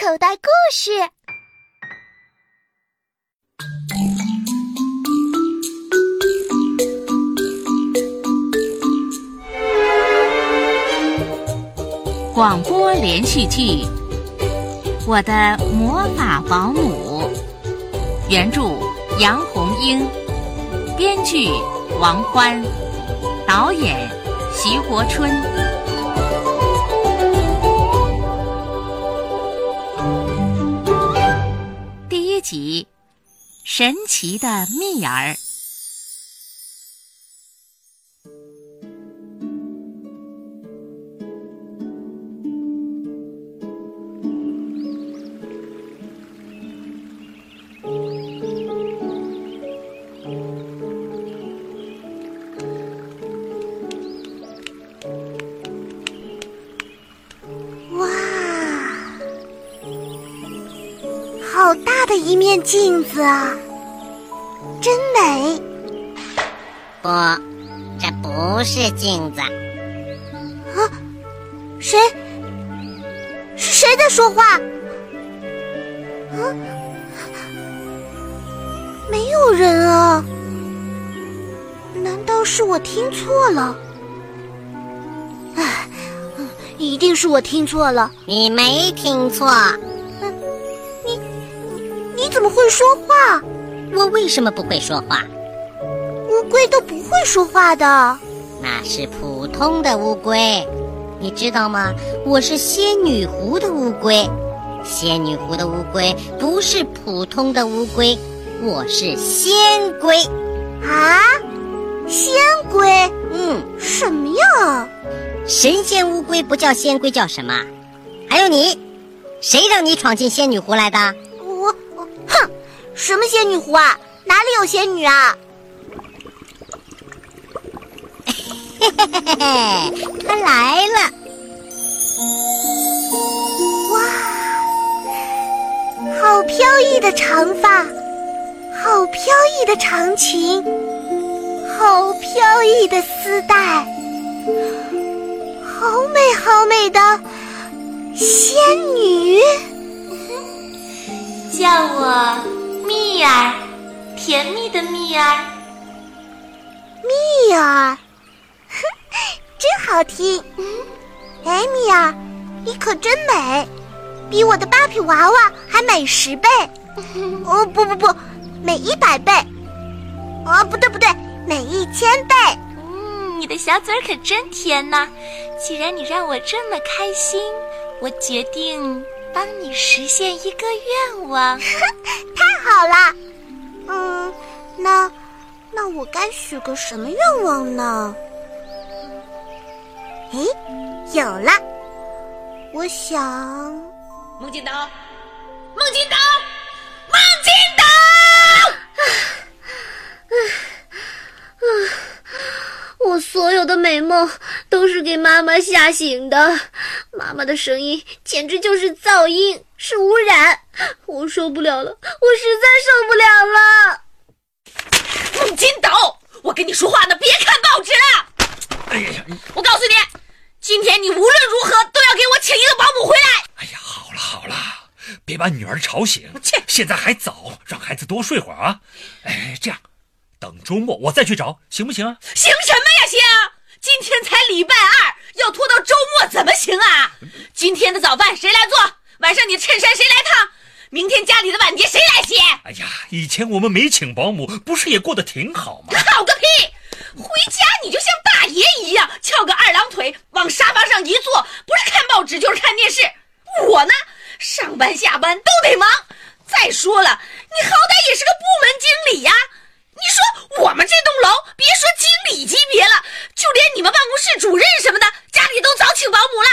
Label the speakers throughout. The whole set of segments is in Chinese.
Speaker 1: 口袋故事。
Speaker 2: 广播连续剧《我的魔法保姆》，原著杨红樱，编剧王欢，导演徐国春。神奇的蜜儿。
Speaker 1: 好大的一面镜子啊，真美！
Speaker 3: 不，这不是镜子，啊
Speaker 1: 谁？是谁在说话？啊，没有人啊！难道是我听错了？一定是我听错了。
Speaker 3: 你没听错。
Speaker 1: 你怎么会说话？
Speaker 3: 我为什么不会说话？
Speaker 1: 乌龟都不会说话的。
Speaker 3: 那是普通的乌龟，你知道吗？我是仙女湖的乌龟，仙女湖的乌龟不是普通的乌龟，我是仙龟。
Speaker 1: 啊，仙龟？
Speaker 3: 嗯，
Speaker 1: 什么呀？
Speaker 3: 神仙乌龟不叫仙龟叫什么？还有你，谁让你闯进仙女湖来的？
Speaker 1: 什么仙女湖啊？哪里有仙女啊？
Speaker 3: 嘿嘿嘿嘿，他来了。
Speaker 1: 哇，好飘逸的长发，好飘逸的长裙，好飘逸的丝带，好美好美的仙女。
Speaker 4: 叫我蜜儿，甜蜜的蜜儿。
Speaker 1: 蜜儿，哼，真好听。哎，蜜儿，你可真美，比我的芭比娃娃还美十倍。哦，不不不，美一百倍。哦，不对不对，美一千倍。
Speaker 4: 嗯，你的小嘴儿可真甜呐！既然你让我这么开心，我决定帮你实现一个愿望。
Speaker 1: 太好了。嗯，那那我该许个什么愿望呢？诶，有了，我想。
Speaker 4: 梦金岛，孟金岛，孟金岛！
Speaker 5: 我所有的美梦都是给妈妈吓醒的，妈妈的声音简直就是噪音，是污染，我受不了了，我实在受不了了。
Speaker 4: 孟金斗，我跟你说话呢，别看报纸了。
Speaker 6: 哎呀，
Speaker 4: 我告诉你，今天你无论如何都要给我请一个保姆回来。
Speaker 6: 哎呀，好了好了，别把女儿吵醒
Speaker 4: 切。
Speaker 6: 现在还早，让孩子多睡会儿啊。哎，这样，等周末我再去找，行不行啊？
Speaker 4: 行什么呀行？今天才礼拜二，要拖到周末怎么行啊？今天的早饭谁来做？晚上你的衬衫谁来烫？明天家里的碗碟谁来洗？
Speaker 6: 哎呀，以前我们没请保姆，不是也过得挺好吗？
Speaker 4: 好个屁！回家你就像大爷一样，翘个二郎腿往沙发上一坐，不是看报纸就是看电视。我呢，上班下班都得忙。再说了，你好歹也是个部门经理呀。你说我们这栋楼，别说经理级别了，就连你们办公室主任什么的，家里都早请保姆了。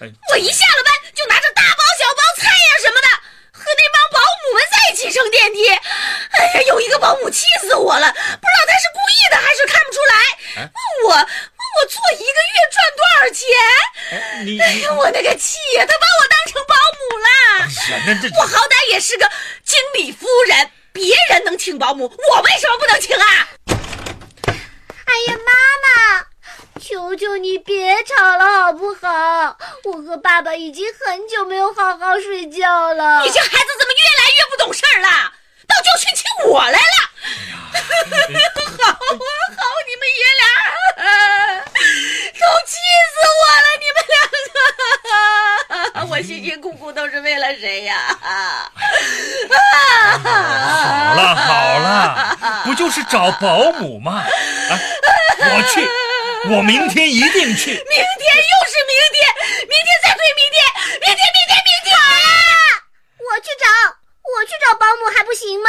Speaker 6: 哎
Speaker 4: 我一下了班就拿着大包小包菜呀什么的，和那帮保姆们在一起乘电梯。哎呀，有一个保姆气死我了，不知道他是故意的还是看不出来，
Speaker 6: 哎
Speaker 4: 问我问我做一个月赚多少钱。
Speaker 6: 哎，你你
Speaker 4: 哎呀，我那个气呀，他把我当成保姆了。
Speaker 6: 哎呀，那这
Speaker 4: 我好歹也是个经理夫人，别人能请保姆，我为什么不能请啊？
Speaker 1: 哎呀，妈妈，
Speaker 5: 求求你别吵了好不好？我和爸爸已经很久没有好好睡觉了。
Speaker 4: 你这孩子怎么越来越不懂事儿了？到旧群请我来了。好啊好，你们爷俩都气死我了！你们两个，我辛辛苦苦都是为了谁呀？
Speaker 6: 好了好了，不就是找保姆吗？啊，我去，我明天一定去。
Speaker 4: 明天又是明天，明天再推明天，明天明天明天。
Speaker 5: 我去找，我去找保姆还不行吗？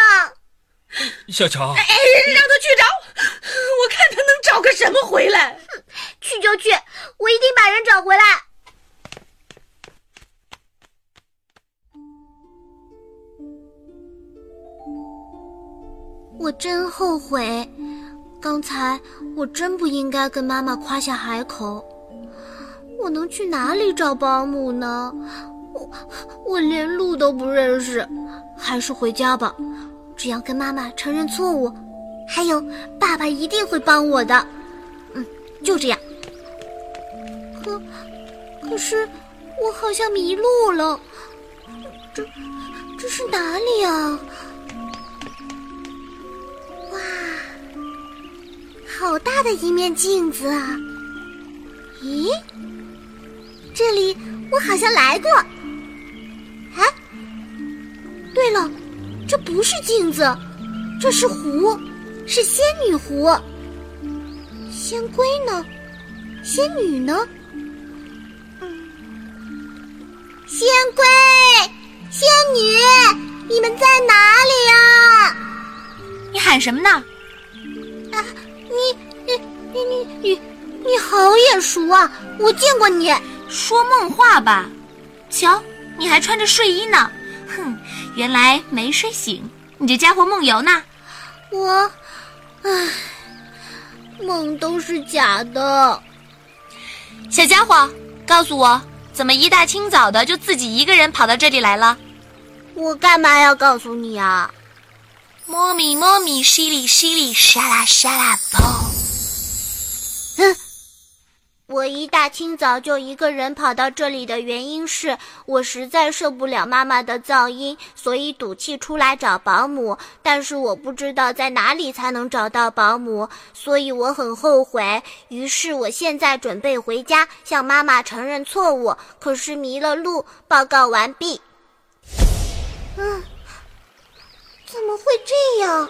Speaker 6: 小乔，
Speaker 4: 哎，让他去找，我看他能找个什么回来。
Speaker 5: 去就去，我一定把人找回来。
Speaker 1: 真后悔，刚才我真不应该跟妈妈夸下海口。我能去哪里找保姆呢？我我连路都不认识，还是回家吧。只要跟妈妈承认错误，还有爸爸一定会帮我的。嗯，就这样。可可是我好像迷路了，这这是哪里啊？好大的一面镜子啊！咦，这里我好像来过。哎，对了，这不是镜子，这是湖，是仙女湖。仙龟呢？仙女呢？仙龟、仙女，你们在哪里啊？
Speaker 2: 你喊什么呢？
Speaker 1: 啊，你你你你你你好眼熟啊！我见过你。
Speaker 2: 说梦话吧，瞧，你还穿着睡衣呢。哼，原来没睡醒，你这家伙梦游呢。
Speaker 1: 我，唉，梦都是假的。
Speaker 2: 小家伙，告诉我，怎么一大清早的就自己一个人跑到这里来了？
Speaker 1: 我干嘛要告诉你啊？
Speaker 2: 摸咪摸咪，淅沥淅沥，沙啦沙啦，砰！
Speaker 1: 哼，我一大清早就一个人跑到这里的原因是我实在受不了妈妈的噪音，所以赌气出来找保姆。但是我不知道在哪里才能找到保姆，所以我很后悔。于是我现在准备回家向妈妈承认错误，可是迷了路。报告完毕。嗯。怎么会这样？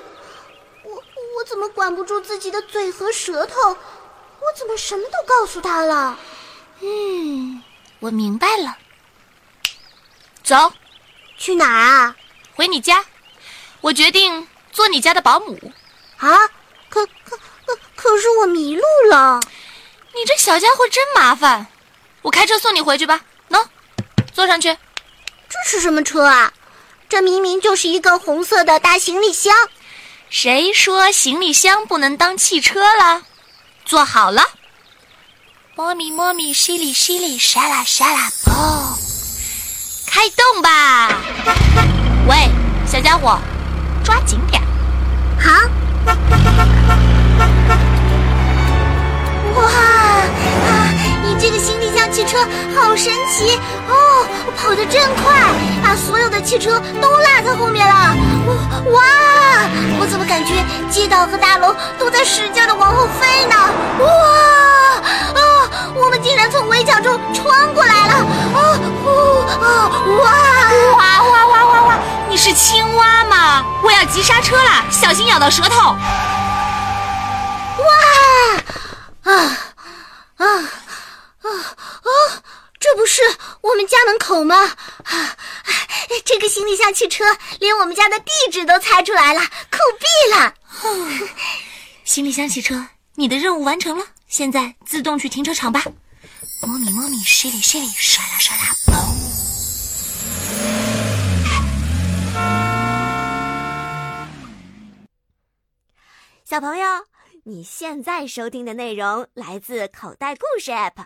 Speaker 1: 我我怎么管不住自己的嘴和舌头？我怎么什么都告诉他了？
Speaker 2: 嗯，我明白了。走，
Speaker 1: 去哪儿啊？
Speaker 2: 回你家。我决定做你家的保姆。
Speaker 1: 啊？可可可可是我迷路了。
Speaker 2: 你这小家伙真麻烦。我开车送你回去吧。喏，坐上去。
Speaker 1: 这是什么车啊？这明明就是一个红色的大行李箱，
Speaker 2: 谁说行李箱不能当汽车了？坐好了，摸咪摸咪，淅里淅里，沙啦沙啦，砰！开动吧！喂，小家伙，抓紧点！
Speaker 1: 好！汽车好神奇哦，跑得真快，把所有的汽车都落在后面了。哇！我怎么感觉街道和大楼都在使劲的往后飞呢？哇！啊！我们竟然从围墙中穿过来了！啊！呜！啊！哇！
Speaker 2: 哇哇哇哇哇！你是青蛙吗？我要急刹车了，小心咬到舌头！
Speaker 1: 们家门口吗？啊！这个行李箱汽车连我们家的地址都猜出来了，酷毙了！
Speaker 2: 行李箱汽车，你的任务完成了，现在自动去停车场吧。摸米摸咪，淅沥淅沥，刷啦刷啦，
Speaker 7: 嘣！小朋友，你现在收听的内容来自口袋故事 App。